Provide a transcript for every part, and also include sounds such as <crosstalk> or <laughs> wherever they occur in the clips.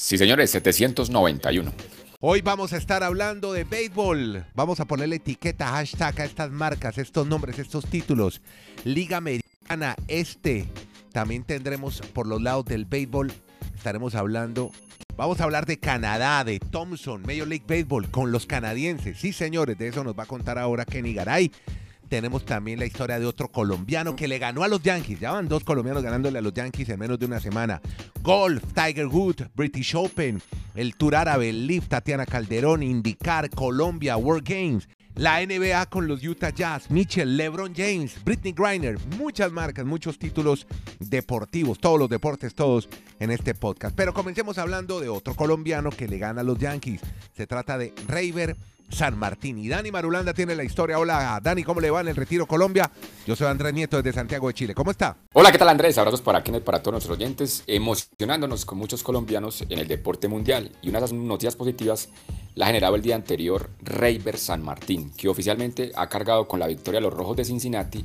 Sí, señores, 791. Hoy vamos a estar hablando de béisbol. Vamos a ponerle etiqueta, hashtag a estas marcas, estos nombres, estos títulos. Liga Americana Este. También tendremos por los lados del béisbol, estaremos hablando. Vamos a hablar de Canadá, de Thompson, Major League Baseball, con los canadienses. Sí, señores, de eso nos va a contar ahora Kenny Garay tenemos también la historia de otro colombiano que le ganó a los Yankees. Ya van dos colombianos ganándole a los Yankees en menos de una semana. Golf, Tiger Woods, British Open, el Tour Árabe, Lift, Tatiana Calderón, IndyCar, Colombia, World Games. La NBA con los Utah Jazz, Mitchell, LeBron James, Britney Griner, muchas marcas, muchos títulos deportivos, todos los deportes, todos en este podcast. Pero comencemos hablando de otro colombiano que le gana a los Yankees. Se trata de Raver San Martín. Y Dani Marulanda tiene la historia. Hola, Dani, ¿cómo le va en el Retiro Colombia? Yo soy Andrés Nieto desde Santiago de Chile. ¿Cómo está? Hola, ¿qué tal Andrés? Abrazos para Kenneth, para todos nuestros oyentes. Emocionándonos con muchos colombianos en el deporte mundial. Y una de las noticias positivas la generaba el día anterior Reiber San Martín, que oficialmente ha cargado con la victoria a los Rojos de Cincinnati.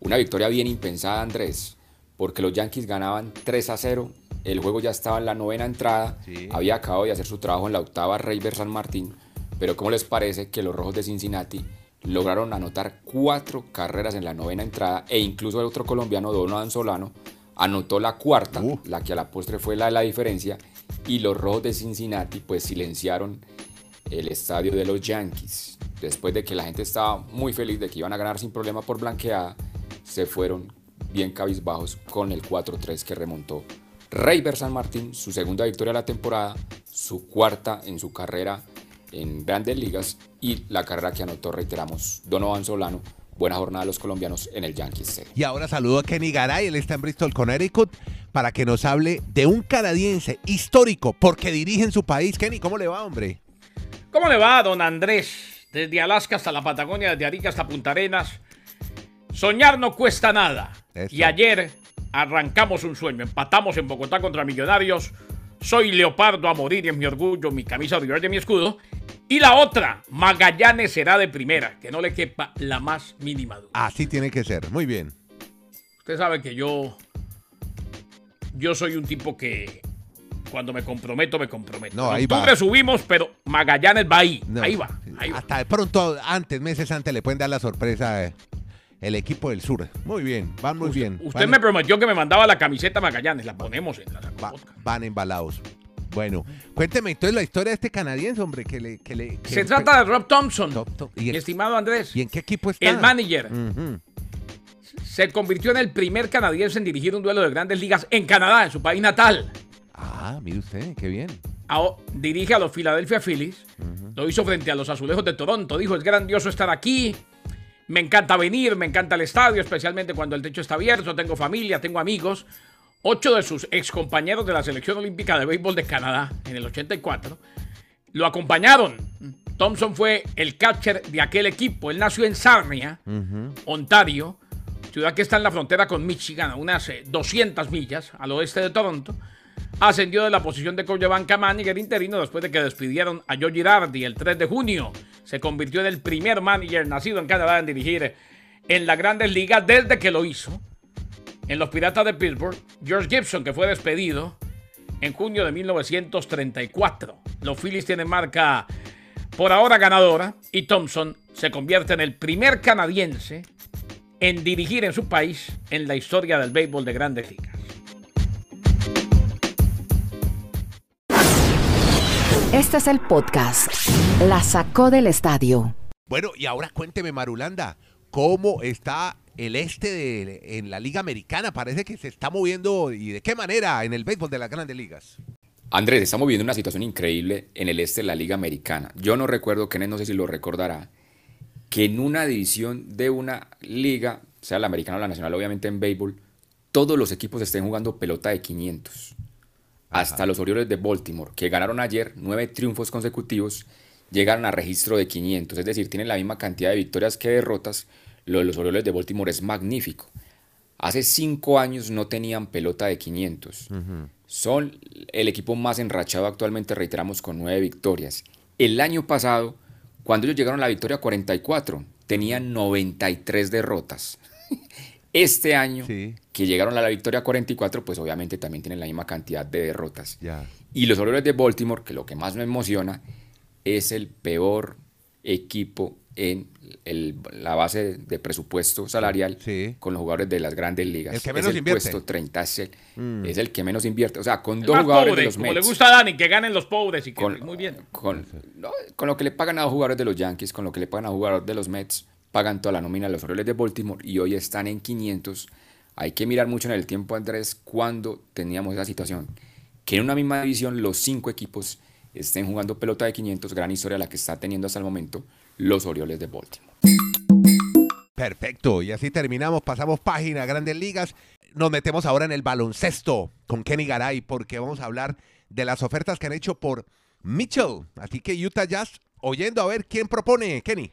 Una victoria bien impensada, Andrés, porque los Yankees ganaban 3 a 0 el juego ya estaba en la novena entrada, había acabado de hacer su trabajo en la octava Reiber San Martín, pero ¿cómo les parece que los Rojos de Cincinnati lograron anotar cuatro carreras en la novena entrada e incluso el otro colombiano, Donovan Solano, anotó la cuarta, uh. la que a la postre fue la de la diferencia, y los Rojos de Cincinnati pues silenciaron el estadio de los Yankees. Después de que la gente estaba muy feliz de que iban a ganar sin problema por blanqueada, se fueron bien cabizbajos con el 4-3 que remontó Reyber San Martín, su segunda victoria de la temporada, su cuarta en su carrera en grandes ligas y la carrera que anotó, reiteramos, Donovan Solano. Buena jornada de los colombianos en el Yankees. Y ahora saludo a Kenny Garay, él está en Bristol, Connecticut, para que nos hable de un canadiense histórico porque dirige en su país. Kenny, ¿cómo le va, hombre? ¿Cómo le va, don Andrés? Desde Alaska hasta la Patagonia, desde Arica hasta Punta Arenas. Soñar no cuesta nada. Y ayer arrancamos un sueño. Empatamos en Bogotá contra Millonarios. Soy Leopardo a morir es mi orgullo, mi camisa de de mi escudo. Y la otra, Magallanes será de primera, que no le quepa la más mínima duda. Así tiene que ser, muy bien. Usted sabe que yo. Yo soy un tipo que cuando me comprometo, me comprometo. No, ahí va. subimos, pero Magallanes va ahí. ahí, va, Hasta de pronto, antes, meses antes, le pueden dar la sorpresa. Eh, el equipo del sur. Muy bien, van muy bien. Usted me prometió que me mandaba la camiseta Magallanes, la ponemos en la Van embalados. Bueno, cuénteme entonces la historia de este canadiense, hombre, que le... Que le Se trata de Rob Thompson, ¿Y estimado Andrés. ¿Y en qué equipo está? El manager. Se convirtió en el primer canadiense en dirigir un duelo de grandes ligas en Canadá, en su país natal. Ah, mire usted, qué bien. dirige a los Philadelphia Phillies. Lo hizo frente a los Azulejos de Toronto. Dijo, es grandioso estar aquí. Me encanta venir, me encanta el estadio, especialmente cuando el techo está abierto, tengo familia, tengo amigos. Ocho de sus excompañeros de la selección olímpica de béisbol de Canadá en el 84 lo acompañaron. Thompson fue el catcher de aquel equipo. Él nació en Sarnia, Ontario, ciudad que está en la frontera con Michigan, a unas 200 eh, millas al oeste de Toronto ascendió de la posición de banca manager interino después de que despidieron a Joe Girardi el 3 de junio. Se convirtió en el primer manager nacido en Canadá en dirigir en la Grandes Ligas desde que lo hizo. En los Piratas de Pittsburgh, George Gibson, que fue despedido en junio de 1934. Los Phillies tienen marca por ahora ganadora y Thompson se convierte en el primer canadiense en dirigir en su país en la historia del béisbol de Grandes Ligas. Este es el podcast. La sacó del estadio. Bueno, y ahora cuénteme, Marulanda, ¿cómo está el este de, en la Liga Americana? Parece que se está moviendo y de qué manera en el béisbol de las grandes ligas. Andrés, estamos viviendo una situación increíble en el este de la Liga Americana. Yo no recuerdo, Kenneth, no sé si lo recordará, que en una división de una liga, sea la americana o la nacional, obviamente en béisbol, todos los equipos estén jugando pelota de 500 hasta los Orioles de Baltimore, que ganaron ayer nueve triunfos consecutivos, llegaron a registro de 500, es decir, tienen la misma cantidad de victorias que derrotas. Lo de los Orioles de Baltimore es magnífico. Hace cinco años no tenían pelota de 500. Son el equipo más enrachado actualmente, reiteramos, con nueve victorias. El año pasado, cuando ellos llegaron a la victoria 44, tenían 93 derrotas. <laughs> Este año que llegaron a la victoria 44, pues obviamente también tienen la misma cantidad de derrotas. Ya. Y los Orioles de Baltimore, que lo que más me emociona, es el peor equipo en el- la base de presupuesto salarial Sí. con los jugadores de las grandes ligas. El que es menos el invierte. puesto 30, es el, Mm. es el que menos invierte. O sea, con El dos jugadores pobre, de los como le Mets. gusta a Dani, que ganen los pobres y que con, muy bien. Con, no, con lo que le pagan a los jugadores de los Yankees, con lo que le pagan a los jugadores de los Mets, pagan toda la nómina de los Orioles de Baltimore y hoy están en 500. Hay que mirar mucho en el tiempo, Andrés, cuando teníamos esa situación. Que en una misma división los cinco equipos estén jugando pelota de 500, gran historia la que está teniendo hasta el momento los Orioles de Baltimore. Perfecto, y así terminamos, pasamos página, grandes ligas. Nos metemos ahora en el baloncesto con Kenny Garay porque vamos a hablar de las ofertas que han hecho por Mitchell. Así que Utah Jazz, oyendo a ver quién propone, Kenny.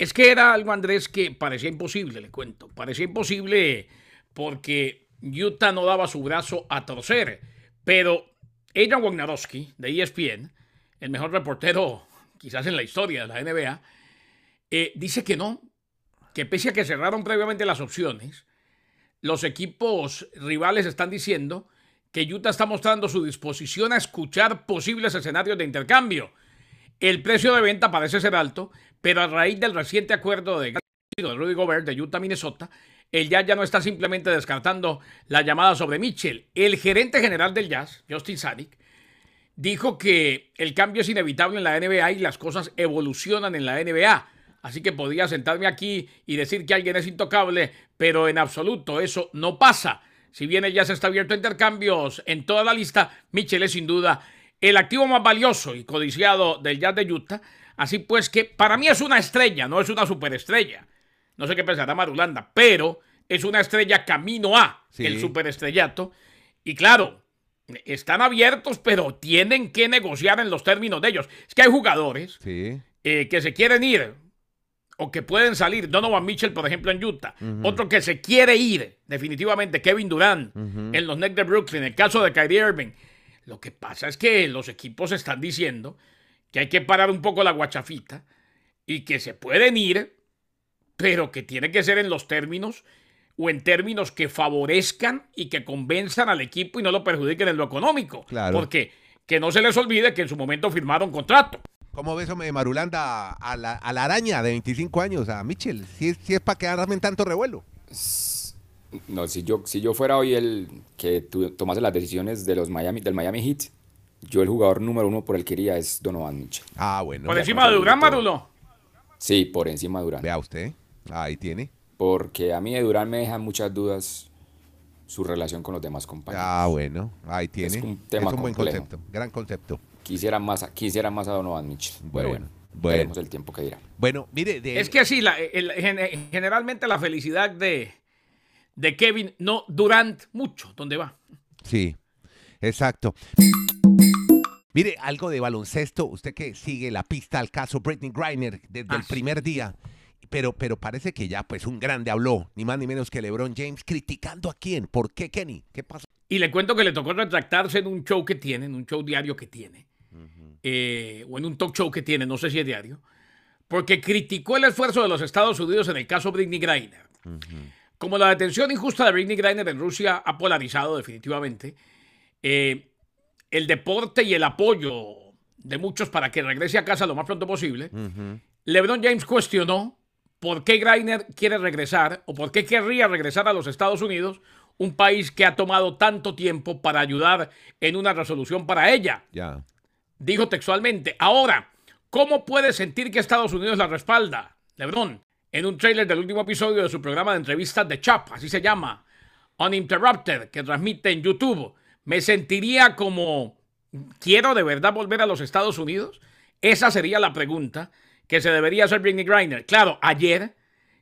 Es que era algo, Andrés, que parecía imposible, le cuento. Parecía imposible porque Utah no daba su brazo a torcer. Pero Adrian Wojnarowski, de ESPN, el mejor reportero quizás en la historia de la NBA, eh, dice que no, que pese a que cerraron previamente las opciones, los equipos rivales están diciendo que Utah está mostrando su disposición a escuchar posibles escenarios de intercambio. El precio de venta parece ser alto, pero a raíz del reciente acuerdo de, Rudy Gobert de Utah, Minnesota, el Jazz ya no está simplemente descartando la llamada sobre Mitchell. El gerente general del Jazz, Justin Sadik, dijo que el cambio es inevitable en la NBA y las cosas evolucionan en la NBA. Así que podría sentarme aquí y decir que alguien es intocable, pero en absoluto eso no pasa. Si bien el Jazz está abierto a intercambios en toda la lista, Mitchell es sin duda el activo más valioso y codiciado del Jazz de Utah. Así pues que para mí es una estrella, no es una superestrella. No sé qué pensará Marulanda, pero es una estrella camino a Sí. el superestrellato. Y claro, están abiertos, pero tienen que negociar en los términos de ellos. Es que hay jugadores Sí. eh, que se quieren ir o que pueden salir. Donovan Mitchell, por ejemplo, en Utah. Otro que se quiere ir, definitivamente, Kevin Durant, en los Nets de Brooklyn. El caso de Kyrie Irving. Lo que pasa es que los equipos están diciendo que hay que parar un poco la guachafita y que se pueden ir, pero que tiene que ser en los términos o en términos que favorezcan y que convenzan al equipo y no lo perjudiquen en lo económico. Claro. Porque que no se les olvide que en su momento firmaron contrato. ¿Cómo ves, hombre, Marulanda, a la, a la araña de 25 años, a Mitchell? Si es, si es para quedarme en tanto revuelo. No, si yo, si yo fuera hoy el que tomase las decisiones de los Miami, del Miami Heat, yo el jugador número uno por el que iría es Donovan Mitchell. Ah, bueno. Por encima de Durán. Marulo. Sí, por encima de Durán. Vea usted. Ahí tiene. Porque a mí de Durán me dejan muchas dudas su relación con los demás compañeros. Ah, bueno. Ahí tiene. Es un tema buen complejo. concepto. Gran concepto. Quisiera más, a- quisiera más a Donovan Mitchell. Bueno, pero bueno, bueno. veremos el tiempo que dirá. Bueno, mire, de, Es que sí, la- el- gen- generalmente la felicidad de, de Kevin, no Durant, mucho, ¿dónde va? Sí, exacto. Mire, algo de baloncesto, usted que sigue la pista al caso Britney Griner desde Ah, el sí. primer día, pero, pero parece que ya pues un grande habló, ni más ni menos que LeBron James, criticando a quién, ¿por qué Kenny? ¿Qué pasó? Y le cuento que le tocó retractarse en un show que tiene, en un show diario que tiene, eh, o en un talk show que tiene, no sé si es diario, porque criticó el esfuerzo de los Estados Unidos en el caso Britney Griner. Como la detención injusta de Britney Griner en Rusia ha polarizado definitivamente, eh, el deporte y el apoyo de muchos para que regrese a casa lo más pronto posible, LeBron James cuestionó por qué Griner quiere regresar o por qué querría regresar a los Estados Unidos, un país que ha tomado tanto tiempo para ayudar en una resolución para ella. Ya. Dijo textualmente, ahora, ¿cómo puede sentir que Estados Unidos la respalda? LeBron, en un tráiler del último episodio de su programa de entrevistas de Chap, así se llama, Uninterrupted, que transmite en YouTube, me sentiría como, ¿quiero de verdad volver a los Estados Unidos? Esa sería la pregunta que se debería hacer Britney Griner. Claro, ayer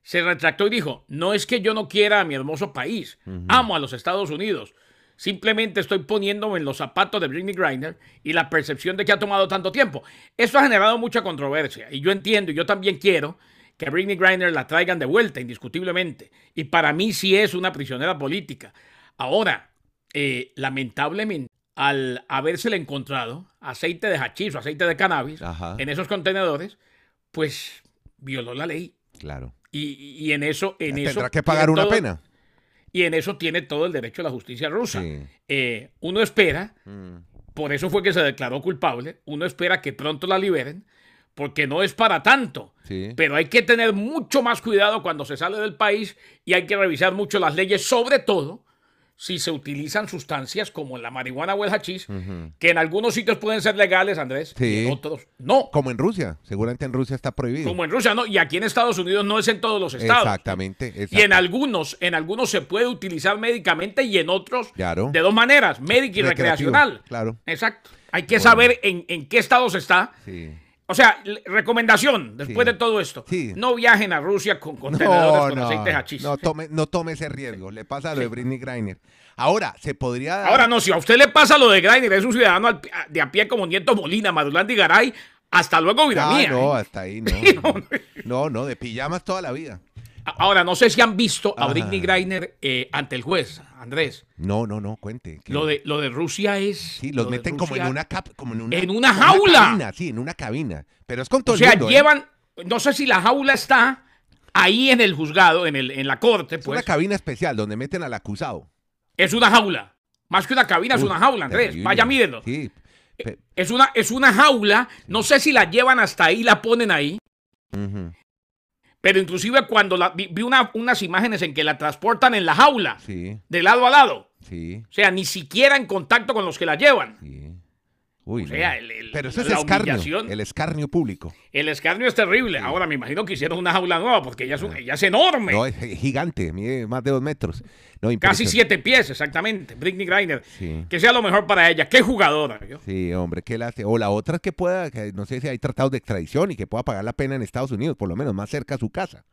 se retractó y dijo, no es que yo no quiera a mi hermoso país, amo a los Estados Unidos. Simplemente estoy poniéndome en los zapatos de Britney Griner y la percepción de que ha tomado tanto tiempo. Esto ha generado mucha controversia y yo entiendo y yo también quiero que a Britney Griner la traigan de vuelta, indiscutiblemente. Y para mí sí es una prisionera política. Ahora, eh, lamentablemente, al habérsele encontrado aceite de hachís o aceite de cannabis Ajá. en esos contenedores, pues violó la ley. Claro. Y, y en eso, en eso Tendrá que pagar una todo- pena. Y en eso tiene todo el derecho la justicia rusa. Sí. Eh, uno espera, Mm. por eso fue que se declaró culpable, uno espera que pronto la liberen, porque no es para tanto. Sí. Pero hay que tener mucho más cuidado cuando se sale del país y hay que revisar mucho las leyes, sobre todo si se utilizan sustancias como la marihuana o el hachís, que en algunos sitios pueden ser legales, Andrés, y en otros no. Como en Rusia. Seguramente en Rusia está prohibido. Como en Rusia no, y aquí en Estados Unidos no es en todos los estados. Exactamente. Y en algunos, en algunos se puede utilizar médicamente y en otros Claro. de dos maneras, médica y Recreativo, recreacional. claro. Exacto. Hay que Bueno. saber en, en qué estados está. Sí. O sea, recomendación después Sí. de todo esto. Sí. No viajen a Rusia con contenedores No, con no, aceite hachís. no tome, no tome ese riesgo. Le pasa lo de Britney Griner. Ahora, se podría dar. Ahora no, si a usted le pasa lo de Greiner, es un ciudadano de a pie como Nieto Molina, Madulán y Garay, hasta luego, vida Ah, mía. no, ¿eh? hasta ahí no. <laughs> No, no, de pijamas toda la vida. Ahora, no sé si han visto a. Britney Greiner eh, ante el juez, Andrés. No, no, no, cuente. que- Lo de, lo de Rusia es. Sí, los lo meten como en una cap, como en una, En una jaula. cabina, sí, en una cabina. Pero es con todo O sea, el mundo. ¿eh? llevan. No sé si la jaula está ahí en el juzgado, en, el, en la corte, Es pues. una cabina especial donde meten al acusado. Es una jaula. Más que una cabina, es una jaula, Andrés. terrible. Vaya, mírenlo. Sí. pe- Es una, es una jaula. No sé si la llevan hasta ahí, la ponen ahí. ujú, Pero inclusive cuando la, vi, vi una- unas imágenes en que la transportan en la jaula, Sí, de lado a lado. sí, O sea, ni siquiera en contacto con los que la llevan. sí. Uy, O sea, el- el- Pero es escarnio, el escarnio público. El escarnio es terrible. Ahora me imagino que hicieron una jaula nueva porque ella es, un- ella es enorme. No, es gigante, mide más de dos metros. No, Casi siete pies, exactamente. Britney Griner. Sí. Que sea lo mejor para ella. Qué jugadora. ¿yo? Sí, hombre, ¿qué hace? O la otra es que pueda, que no sé si hay tratados de extradición y que pueda pagar la pena en Estados Unidos, por lo menos más cerca a su casa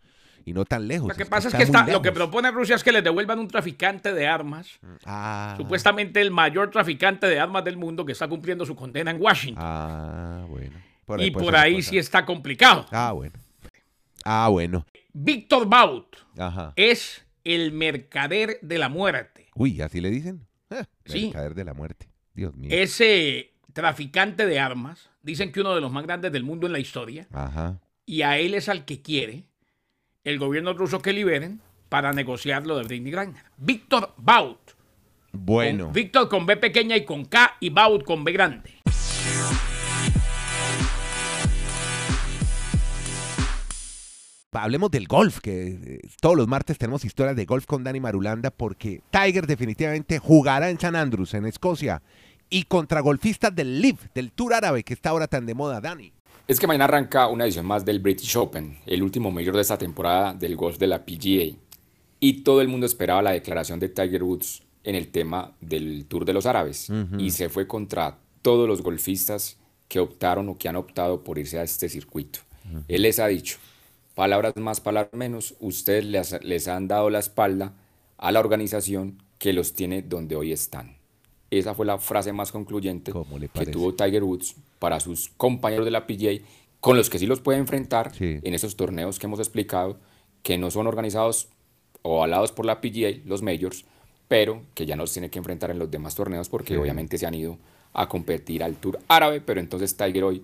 y no tan lejos. Lo que pasa es que está, lo que propone Rusia es que les devuelvan un traficante de armas. Ah, Supuestamente el mayor traficante de armas del mundo que está cumpliendo su condena en Washington. Ah, bueno. y por ahí sí está complicado. Ah, bueno. Ah, bueno. Víctor Baut Ajá. es el mercader de la muerte. Uy, ¿así le dicen? Eh, Sí. Mercader de la muerte. Dios mío. Ese traficante de armas, dicen que uno de los más grandes del mundo en la historia, Ajá. y a él es al que quiere el gobierno ruso que liberen para negociar lo de Britney Griner. Víctor Baut. Bueno. Víctor con B pequeña y con K y Baut con B grande. Hablemos del golf, que eh, todos los martes tenemos historias de golf con Dani Marulanda porque Tiger definitivamente jugará en San Andrews, en Escocia, y contra golfistas del LIV, del Tour Árabe, que está ahora tan de moda, Dani. Es que mañana arranca una edición más del British Open, el último mayor de esta temporada del golf de la PGA. Y todo el mundo esperaba la declaración de Tiger Woods en el tema del Tour de los Árabes. Y se fue contra todos los golfistas que optaron o que han optado por irse a este circuito. Él les ha dicho, palabras más, palabras menos, ustedes les, les han dado la espalda a la organización que los tiene donde hoy están. Esa fue la frase más concluyente ¿Cómo le que tuvo Tiger Woods para sus compañeros de la PGA, con los que sí los puede enfrentar Sí. en esos torneos que hemos explicado, que no son organizados o avalados por la PGA, los majors, pero que ya nos tiene que enfrentar en los demás torneos porque Sí. obviamente se han ido a competir al Tour árabe, pero entonces Tiger hoy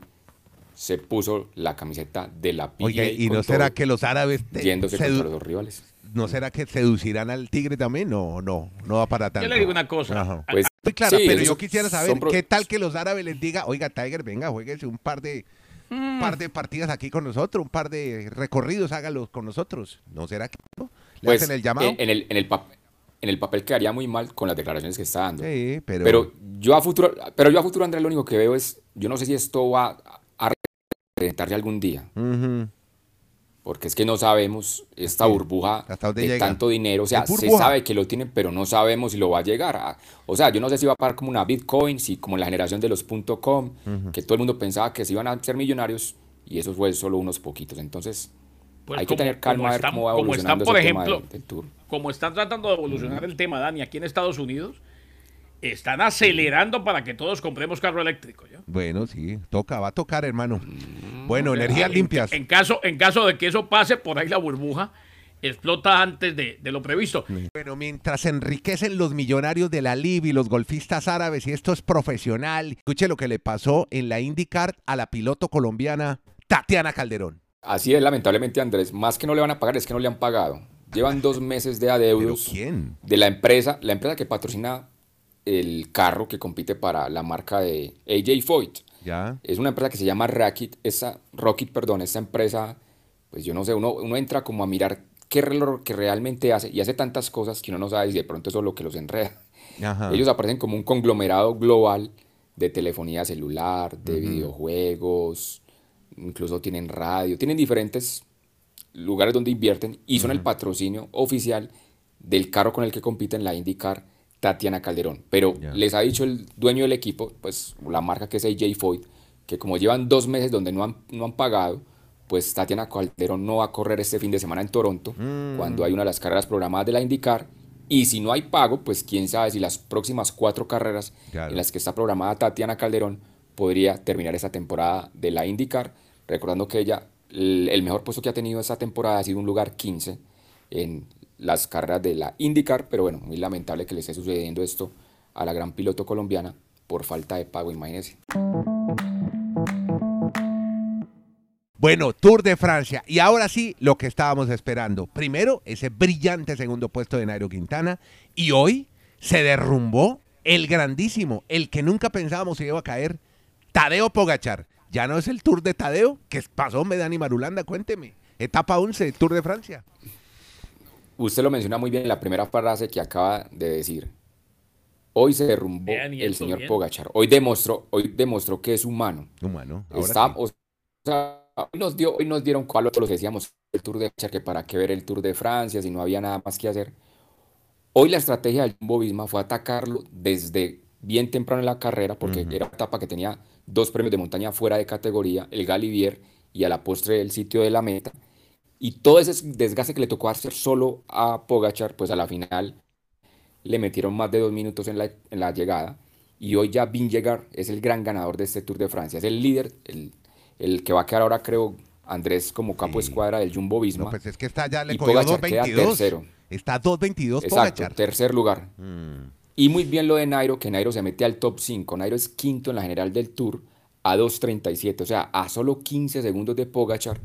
se puso la camiseta de la PGA. Oye, ¿y no será que los árabes te- yéndose sedu- contra los dos rivales? no será que seducirán al tigre también? No, no, no va para tanto. Yo le digo una cosa. Ajá. Pues, Muy clara, sí, pero yo quisiera saber pro- qué tal que los árabes les diga, oiga Tiger, venga, jueguese un par de un par de partidas aquí con nosotros, un par de recorridos, hágalos con nosotros. ¿No será que no? le Pues, hacen el llamado? En, en el, en, el pap- en el papel quedaría muy mal con las declaraciones que está dando. sí, pero, Pero yo a futuro, pero yo a futuro, Andrés, lo único que veo es, yo no sé si esto va a reventarse algún día, Ujú. porque es que no sabemos esta Sí. burbuja ¿Hasta dónde de llega? tanto dinero, o sea, ¿Es se sabe que lo tienen, pero no sabemos si lo va a llegar. a- o sea, yo no sé si va a parar como una Bitcoin, si como la generación de los .com, que todo el mundo pensaba que se iban a ser millonarios y eso fue solo unos poquitos. Entonces, Pues hay que como- tener calma como a ver están- cómo va como evolucionando están, por ese tema ejemplo, del- del Tour. como están tratando de evolucionar el tema, Dani, aquí en Estados Unidos, están acelerando para que todos compremos carro eléctrico. ¿ya? bueno, sí, toca, va a tocar, hermano. Mm, Bueno, energías En- limpias. En, caso, en caso de que eso pase, por ahí la burbuja explota antes de, de lo previsto. Bueno, mientras se enriquecen los millonarios de la LIB y los golfistas árabes, y esto es profesional, escuche lo que le pasó en la IndyCar a la piloto colombiana Tatiana Calderón. Así es, lamentablemente, Andrés, más que no le van a pagar, es que no le han pagado. Llevan dos meses de ¿Pero adeudos quién? de la empresa, la empresa que patrocina el carro que compite para la marca de AJ Foyt. Ya. Es una empresa que se llama Rocket, esa, Rocket, perdón, esa empresa, pues yo no sé, uno, uno entra como a mirar qué reloj que realmente hace y hace tantas cosas que uno no sabe si de pronto eso es lo que los enreda. Ajá. Ellos aparecen como un conglomerado global de telefonía celular, de videojuegos, incluso tienen radio, tienen diferentes lugares donde invierten y son el patrocinio oficial del carro con el que compiten la IndyCar Tatiana Calderón. Pero les ha dicho el dueño del equipo, pues la marca que es AJ Foyt, que como llevan dos meses donde no han, no han pagado, pues Tatiana Calderón no va a correr este fin de semana en Toronto, cuando hay una de las carreras programadas de la IndyCar. Y si no hay pago, pues quién sabe si las próximas cuatro carreras Claro. en las que está programada Tatiana Calderón podría terminar esa temporada de la IndyCar. Recordando que ella, el, mejor puesto que ha tenido esa temporada ha sido un lugar 15 en las carreras de la IndyCar, pero bueno, muy lamentable que le esté sucediendo esto a la gran piloto colombiana por falta de pago, imagínense. Bueno, Tour de Francia. Y ahora sí, lo que estábamos esperando. Primero, ese brillante segundo puesto de Nairo Quintana. Y hoy se derrumbó el grandísimo, el que nunca pensábamos que iba a caer, Tadeo Pogachar. Ya no es el Tour de Tadeo. ¿Qué pasó, Medani Marulanda? Cuénteme. Etapa 11, Tour de Francia. Usted lo menciona muy bien en la primera frase que acaba de decir. Hoy se derrumbó Bien, el señor bien. Pogachar. Hoy demostró, hoy demostró que es humano. Humano. ahora Está- sí. o sea, hoy nos dio, hoy nos dieron cuál los decíamos el Tour de Francia, que para qué ver el Tour de Francia si no había nada más que hacer. Hoy la estrategia del Jumbo Visma fue atacarlo desde bien temprano en la carrera, porque era una etapa que tenía dos premios de montaña fuera de categoría, el Galivier y a la postre el sitio de la meta. Y todo ese desgaste que le tocó hacer solo a Pogachar, pues a la final le metieron más de dos minutos en la, en la llegada. Y hoy ya Vingegaard es el gran ganador de este Tour de Francia. Es el líder, el, el que va a quedar ahora, creo, Andrés como capo Sí. escuadra del Jumbo Visma. No, pues es que está ya le cogió Pogačar queda 2.22. tercero. Está 2.22 Exacto, tercer lugar. Mm. Y muy bien lo de Nairo, que Nairo se mete al top 5. Nairo es quinto en la general del Tour a 2.37, o sea, a solo 15 segundos de Pogachar.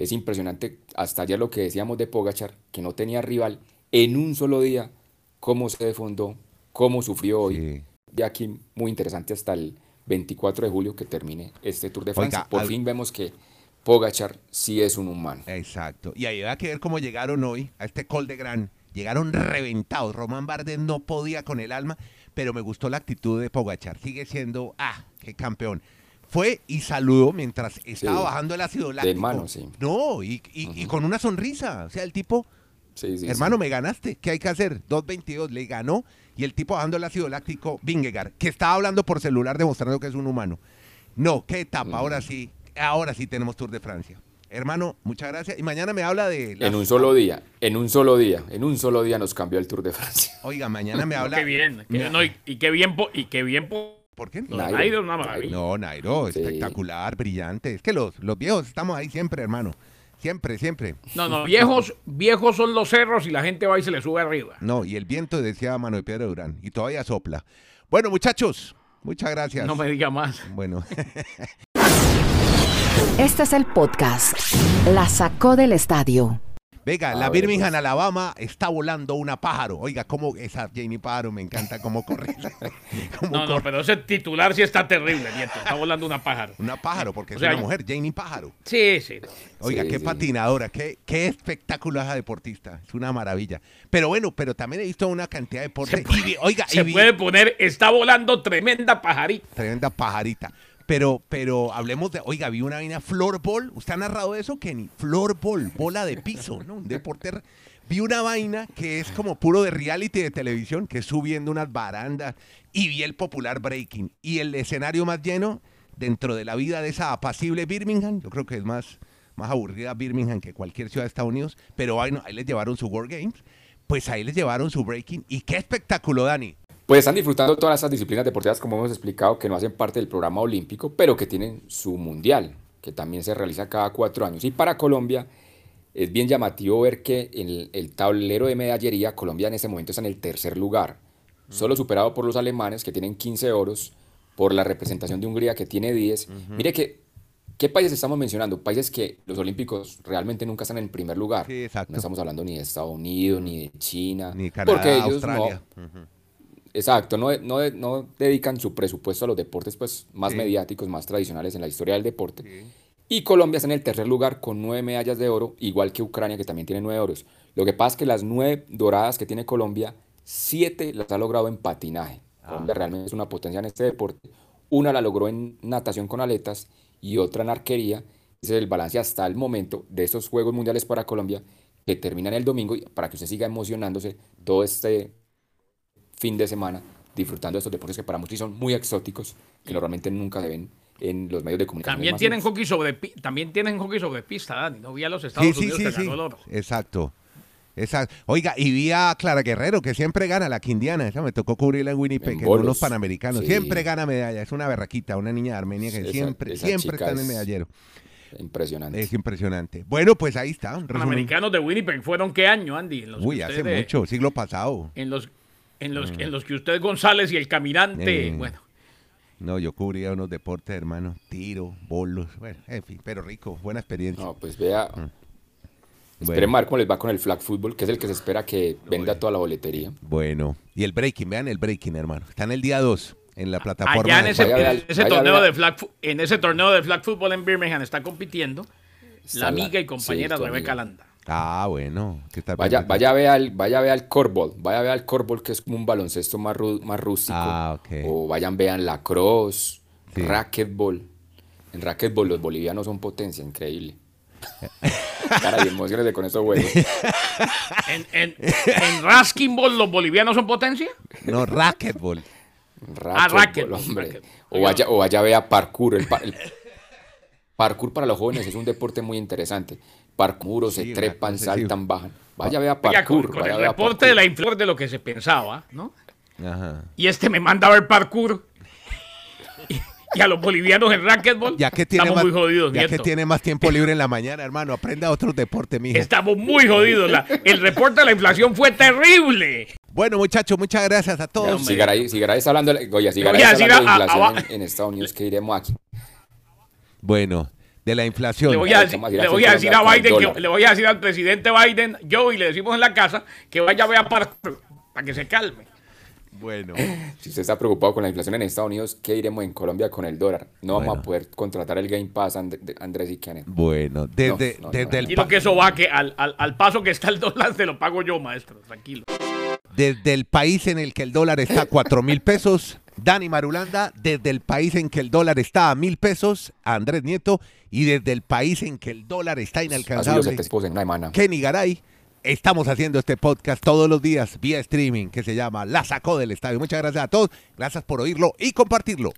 Es impresionante, hasta ayer lo que decíamos de Pogachar, que no tenía rival en un solo día, cómo se defondó, cómo sufrió hoy. Sí. De aquí muy interesante hasta el 24 de julio que termine este Tour de Oiga, Francia. Por al- fin vemos que Pogachar sí es un humano. Exacto. Y ahí va a que ver cómo llegaron hoy a este Col de Gran. Llegaron reventados. Román Bardet no podía con el alma, pero me gustó la actitud de Pogachar. Sigue siendo, ah, qué campeón. Fue y saludó mientras estaba Sí. bajando el ácido láctico. mano, sí. No, y, y- y con una sonrisa. O sea, el tipo, Sí, sí, sí. hermano, me ganaste. ¿Qué hay que hacer? 2.22, le ganó. Y el tipo bajando el ácido láctico, Vingegaard, que estaba hablando por celular demostrando que es un humano. No, qué etapa. Ahora sí, ahora sí tenemos Tour de Francia. Hermano, muchas gracias. Y mañana me habla de... En un solo día, en un solo día, en un solo día nos cambió el Tour de Francia. Oiga, mañana me <laughs> habla... Qué bien. que- Me- no, y, y qué bien. y qué bien. Po- ¿Por qué? de Nairo. Nairo es una maravilla. No, Nairo, Sí. espectacular, brillante. Es que los, los viejos estamos ahí siempre, hermano. Siempre, siempre. No, no, viejos, viejos son los cerros y la gente va y se le sube arriba. No, y el viento decía Mano de Pedro Durán. Y todavía sopla. Bueno, muchachos, muchas gracias. No me diga más. Bueno. <laughs> Este es el podcast. La sacó del estadio. Venga, A la ver, Birmingham, pues. Alabama, está volando una pájaro. Oiga, cómo esa Janie Pájaro me encanta cómo corre. <laughs> Cómo No, no, corre. pero ese titular sí está terrible, Nieto. Está volando una pájaro. Una pájaro, porque O es sea, una mujer, Janie Pájaro. Sí, sí. Oiga, Sí, qué sí. patinadora, qué, qué espectáculo esa deportista. Es una maravilla. Pero bueno, pero también he visto una cantidad de deportes. Se y oiga, Se puede poner, está volando tremenda pajarita. tremenda pajarita. Pero, pero hablemos de, oiga, vi una vaina floorball. ¿Usted ha narrado eso, Kenny? Floorball, bola de piso, ¿no? Un deporte. Vi una vaina que es como puro de reality de televisión, que es subiendo unas barandas. Y vi el popular breaking. Y el escenario más lleno dentro de la vida de esa apacible Birmingham. Yo creo que es más, más aburrida Birmingham que cualquier ciudad de Estados Unidos. Pero ahí les llevaron su World Games. Pues ahí les llevaron su breaking. Y qué espectáculo, Dani. Pues están disfrutando todas esas disciplinas deportivas, como hemos explicado, que no hacen parte del programa olímpico, pero que tienen su mundial, que también se realiza cada cuatro años. Y para Colombia es bien llamativo ver que en el, el tablero de medallería, Colombia en ese momento está en el tercer lugar, solo superado por los alemanes, que tienen 15 oros, por la representación de Hungría, que tiene 10. Mire que ¿Qué países estamos mencionando? Países que los olímpicos realmente nunca están en primer lugar. Sí, exacto. No estamos hablando ni de Estados Unidos, ni de China. Ni Canadá, porque ellos Australia. no, exacto, no, no, no dedican su presupuesto a los deportes pues, más Sí. mediáticos, más tradicionales en la historia del deporte. Y Colombia está en el tercer lugar con nueve medallas de oro, igual que Ucrania, que también tiene nueve oros. Lo que pasa es que las nueve doradas que tiene Colombia, siete las ha logrado en patinaje. Colombia realmente es una potencia en este deporte. Una la logró en natación con aletas y otra en arquería. Ese es el balance hasta el momento de estos Juegos Mundiales para Colombia, que terminan el domingo, y para que usted siga emocionándose todo este fin de semana, disfrutando de estos deportes que para muchos son muy exóticos, que normalmente nunca se ven en los medios de comunicación. También tienen hockey sobre también tienen hockey sobre pista, Dani. No vi a los Estados Sí, sí, Unidos sí, que sí. ganó el oro. Exacto. Exacto. Oiga, y vi a Clara Guerrero, que siempre gana la quindiana. Esa me tocó cubrirla en Winnipeg, En en bolos. unos panamericanos. Sí. Siempre gana medalla. Es una berraquita, una niña de Armenia que Esa- siempre, esa siempre está en el medallero. Impresionante. Es impresionante. Bueno, pues ahí está. Los resumen. americanos de Winnipeg fueron qué año, Andy? En los que Uy, hace mucho, siglo pasado. En los, en los, en los que usted González y el caminante, Eh. bueno, No, yo cubría unos deportes, hermano. Tiro, bolos. Bueno, en fin, pero rico. Buena experiencia. No, pues vea. Mm. Esperen a ver cómo les va con el flag football, que es el que se espera que venda toda la boletería. Bueno. Y el breaking, vean el breaking, hermano. Está en el día 2 en la plataforma. allá en ese, torneo de flag, en ese torneo de flag football en Birmingham está compitiendo Está la amiga y sí, compañera tu Rebeca amiga. Landa. Ah, bueno. ¿Qué tal? Vaya, vaya a ver al, vaya a ver al corfball, vaya a ver al corfball que es como un baloncesto más, ru- más rústico. Ah, ok. O vayan, vean la cross, Sí. racquetball. En racquetball los bolivianos son potencia, increíble. <laughs> Cara, y emociones con estos juegos. <laughs> En, en, en Raskin Ball los bolivianos son potencia. No, racquetball. Racquetball, racquetball, hombre. racquetball. O vaya, o vaya a ver a parkour. El, pa- el parkour para los jóvenes es un deporte muy interesante. Parkour, se Sí, trepan, saltan, bajan. Vaya a ver a Oiga, parkour. con, con vaya a el reporte de la inflor de lo que se pensaba, ¿no? Ajá. Y este me manda a ver parkour. Y, <laughs> y a los bolivianos en racquetball. Ya que tiene estamos más, muy jodidos, ya que tiene más tiempo libre en la mañana, hermano, aprenda otros deportes, mija. Estamos muy jodidos. La- el reporte de la inflación fue terrible. Bueno, muchachos, muchas gracias a todos. Sigaray, Sigaray está hablando, de- oye, Sigaray hablando de a- a- inflación a- en, en Estados Unidos, que iremos aquí. Bueno, de la inflación. Le voy a decir, ¿cómo dirá le que voy a, decir a Biden, que, le voy a decir al presidente Biden, yo y le decimos en la casa que vaya a ver parkour para que se calme. Bueno, Si usted está preocupado con la inflación en Estados Unidos, ¿qué iremos en Colombia con el dólar? No vamos a poder contratar el Game Pass, And- de- Andrés y Kenneth. bueno, desde, No, no, desde, no, el, Y pa- lo que eso va que al, al, al paso que está el dólar se lo pago yo, maestro, tranquilo. desde el país en el que el dólar está a cuatro mil pesos, Dani Marulanda, desde el país en que el dólar está a mil pesos, Andrés Nieto, y desde el país en que el dólar está inalcanzable, 700 en una semana. Kenny Garay. Estamos haciendo este podcast todos los días vía streaming que se llama La Sacó del Estadio. Muchas gracias a todos. Gracias por oírlo y compartirlo.